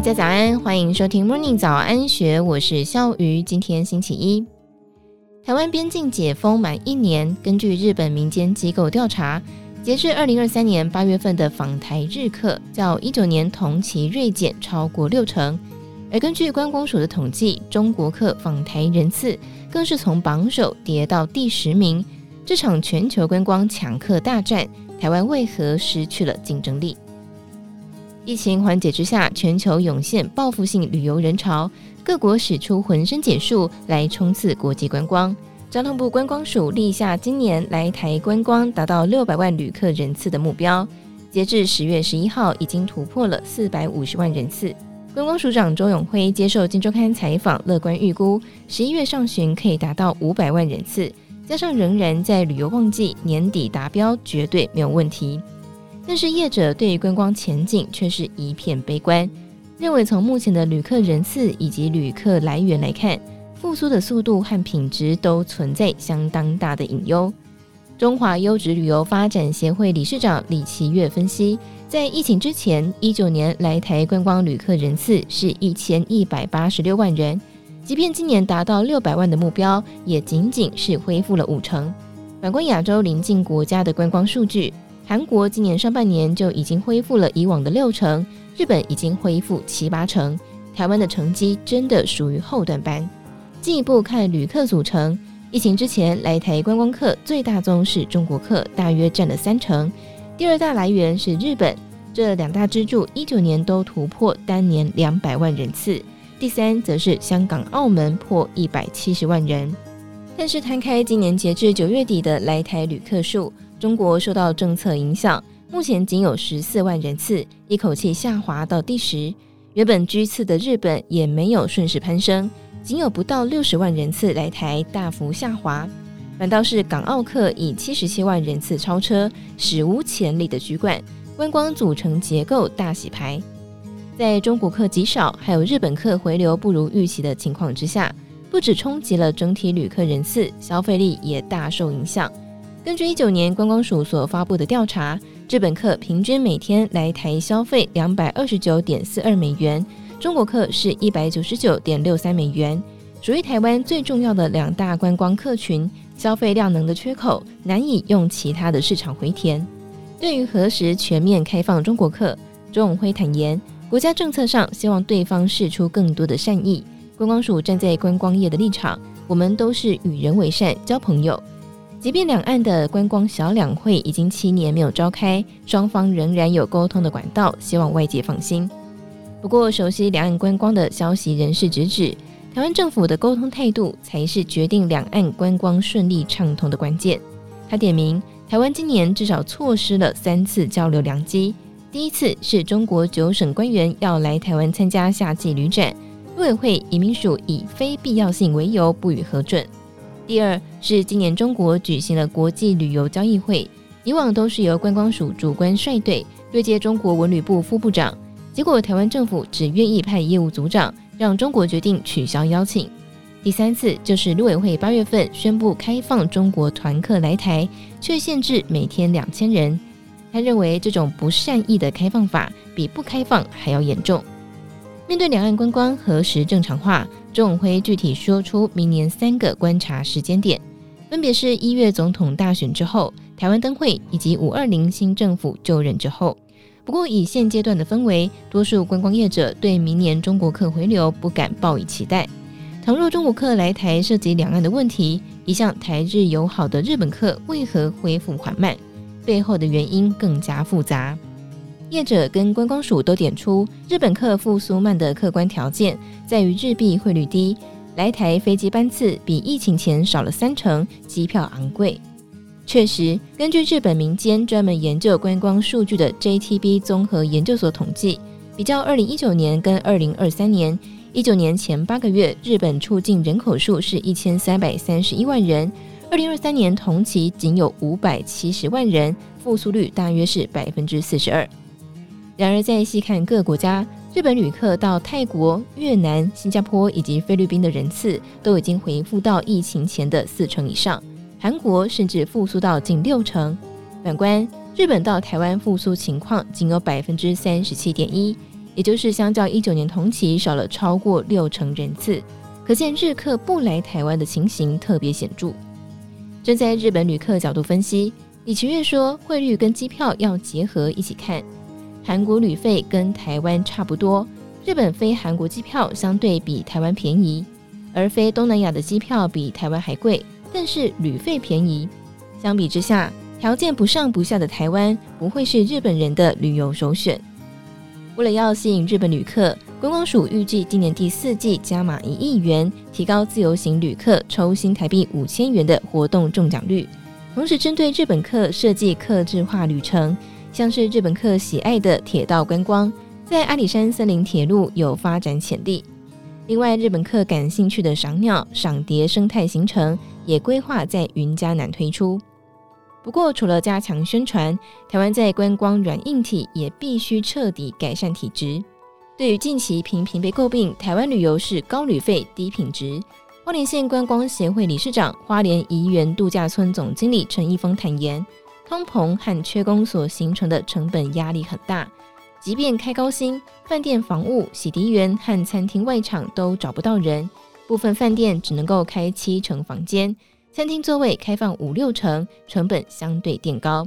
大家早安，欢迎收听 Morning 早安学，我是笑鱼。今天星期一，台湾边境解封满一年，根据日本民间机构调查，截至二零二三年八月份的访台日客，较一九年同期锐减超过六成。而根据观光署的统计，中国客访台人次更是从榜首跌到第十名。这场全球观光抢客大战，台湾为何失去了竞争力？疫情缓解之下，全球涌现报复性旅游人潮，各国使出浑身解数来冲刺国际观光。交通部观光署立下今年来台观光达到六百万旅客人次的目标，截至十月十一号，已经突破了四百五十万人次。观光署长周永辉接受《金周刊》采访，乐观预估十一月上旬可以达到五百万人次，加上仍然在旅游旺季，年底达标绝对没有问题。但是业者对观光前景却是一片悲观，认为从目前的旅客人次以及旅客来源来看，复苏的速度和品质都存在相当大的隐忧。中华优质旅游发展协会理事长李奇岳分析。在疫情之前，一九年来台观光旅客人次是一千一百八十六万人，即便今年达到六百万的目标，也仅仅是恢复了五成。反观亚洲邻近国家的观光数据，韩国今年上半年就已经恢复了以往的六成，日本已经恢复七八成，台湾的成绩真的属于后段班。进一步看旅客组成，疫情之前来台观光客最大宗是中国客，大约占了三成。第二大来源是日本，这两大支柱一九年都突破单年两百万人次。第三则是香港、澳门破一百七十万人。但是摊开今年截至九月底的来台旅客数，中国受到政策影响，目前仅有十四万人次，一口气下滑到第十。原本居次的日本也没有顺势攀升，仅有不到六十万人次来台，大幅下滑。反倒是港澳客以七十七万人次超车，史无前例的居冠，观光组成结构大洗牌。在中国客极少，还有日本客回流不如预期的情况之下，不止冲击了整体旅客人次，消费力也大受影响。根据一九年观光署所发布的调查，日本客平均每天来台消费两百二十九点四二美元，中国客是一百九十九点六三美元，属于台湾最重要的两大观光客群。消费量能的缺口难以用其他的市场回填。对于何时全面开放中国客，周永辉坦言，国家政策上希望对方释出更多的善意。观光署站在观光业的立场，我们都是与人为善，交朋友。即便两岸的观光小两会已经七年没有召开，双方仍然有沟通的管道，希望外界放心。不过，熟悉两岸观光的消息人士直指，台湾政府的沟通态度才是决定两岸观光顺利畅通的关键。他点名，台湾今年至少错失了三次交流良机。第一次是中国九省官员要来台湾参加夏季旅展，陆委会移民署以非必要性为由不予核准。第二是今年中国举行了国际旅游交易会，以往都是由观光署主官率队对接中国文旅部副部长，结果台湾政府只愿意派业务组长。让中国决定取消邀请。第三次就是陆委会八月份宣布开放中国团客来台，却限制每天两千人。他认为这种不善意的开放法比不开放还要严重。面对两岸观光何时正常化，周永辉具体说出明年三个观察时间点，分别是一月总统大选之后、台湾灯会以及五二零新政府就任之后。不过，以现阶段的氛围，多数观光业者对明年中国客回流不敢抱以期待。倘若中国客来台涉及两岸的问题，一向台日友好的日本客为何恢复缓慢？背后的原因更加复杂。业者跟观光署都点出，日本客复苏慢的客观条件在于日币汇率低，来台飞机班次比疫情前少了三成，机票昂贵。确实，根据日本民间专门研究观光数据的 JTB 综合研究所统计，比较二零一九年跟二零二三年，一九年前八个月日本出境人口数是一千三百三十一万人，二零二三年同期仅有五百七十万人，复苏率大约是百分之四十二。然而，再细看各国家，日本旅客到泰国、越南、新加坡以及菲律宾的人次都已经回复到疫情前的四成以上。韩国甚至复苏到近六成，反观日本到台湾复苏情况仅有百分之三十七点一，也就是相较一九年同期少了超过六成人次，可见日客不来台湾的情形特别显著。站在日本旅客角度分析，李奇岳说，汇率跟机票要结合一起看。韩国旅费跟台湾差不多，日本飞韩国机票相对比台湾便宜，而飞东南亚的机票比台湾还贵，但是旅费便宜。相比之下，条件不上不下的台湾不会是日本人的旅游首选。为了要吸引日本旅客，观光署预计今年第四季加码一亿元，提高自由行旅客抽新台币五千元的活动中奖率，同时针对日本客设计客制化旅程。像是日本客喜爱的铁道观光，在阿里山森林铁路有发展潜力。另外，日本客感兴趣的赏鸟、赏蝶生态行程也规划在云嘉南推出。不过，除了加强宣传，台湾在观光软硬体也必须彻底改善体质。对于近期频频被诟病台湾旅游是高旅费、低品质，花莲县观光协会理事长、花莲怡园度假村总经理陈一峰坦言。通膨和缺工所形成的成本压力很大，即便开高薪，饭店房务、洗涤员和餐厅外场都找不到人，部分饭店只能够开七成房间，餐厅座位开放五六成，成本相对垫高。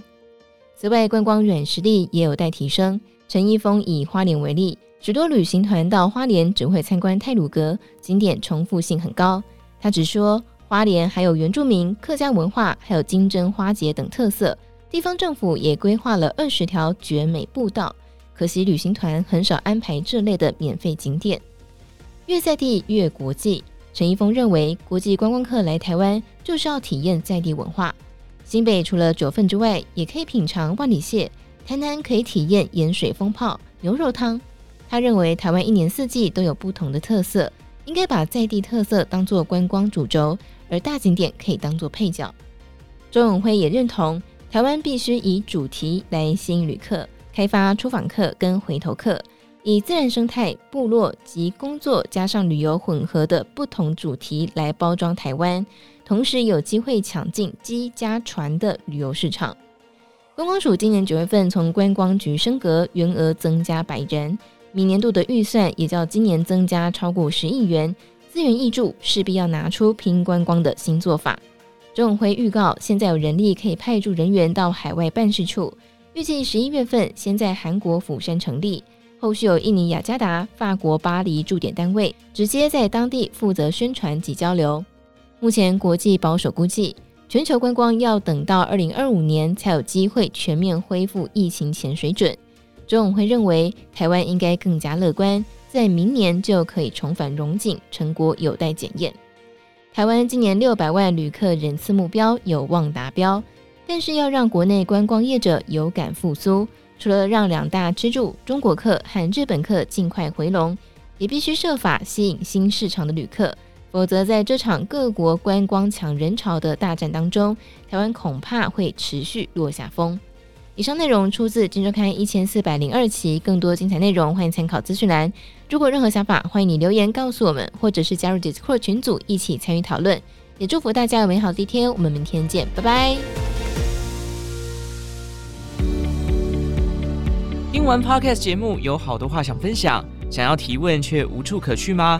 此外，观光软实力也有待提升。陈一峰以花莲为例，许多旅行团到花莲只会参观太鲁阁，景点重复性很高。他只说，花莲还有原住民、客家文化，还有金针花节等特色。地方政府也规划了二十条绝美步道，可惜旅行团很少安排这类的免费景点。越在地越国际，陈一峰认为，国际观光客来台湾就是要体验在地文化。新北除了九份之外，也可以品尝万里蟹；台南可以体验盐水风泡、牛肉汤。他认为，台湾一年四季都有不同的特色，应该把在地特色当作观光主轴，而大景点可以当作配角。周永辉也认同。台湾必须以主题来吸引旅客，开发出访客跟回头客，以自然生态、部落及工作加上旅游混合的不同主题来包装台湾，同时有机会抢进机加船的旅游市场。观光署今年九月份从观光局升格，员额增加百人，明年度的预算也较今年增加超过十亿元，资源挹注，势必要拿出拼观光的新做法。周永辉预告，现在有人力可以派驻人员到海外办事处，预计十一月份先在韩国釜山成立，后续有印尼雅加达、法国巴黎驻点单位，直接在当地负责宣传及交流。目前国际保守估计，全球观光要等到二零二五年才有机会全面恢复疫情前水准。周永辉认为，台湾应该更加乐观，在明年就可以重返荣景，成果有待检验。台湾今年六百万旅客人次目标有望达标，但是要让国内观光业者有感复苏，除了让两大支柱中国客和日本客尽快回笼，也必须设法吸引新市场的旅客，否则在这场各国观光抢人潮的大战当中，台湾恐怕会持续落下风。以上内容出自《今周刊》一千四百零二期，更多精彩内容欢迎参考资讯栏。如果任何想法，欢迎你留言告诉我们，或者是加入 Discord 群组一起参与讨论。也祝福大家有美好的一天，我们明天见，拜拜。听完 Podcast 节目，有好多话想分享，想要提问却无处可去吗？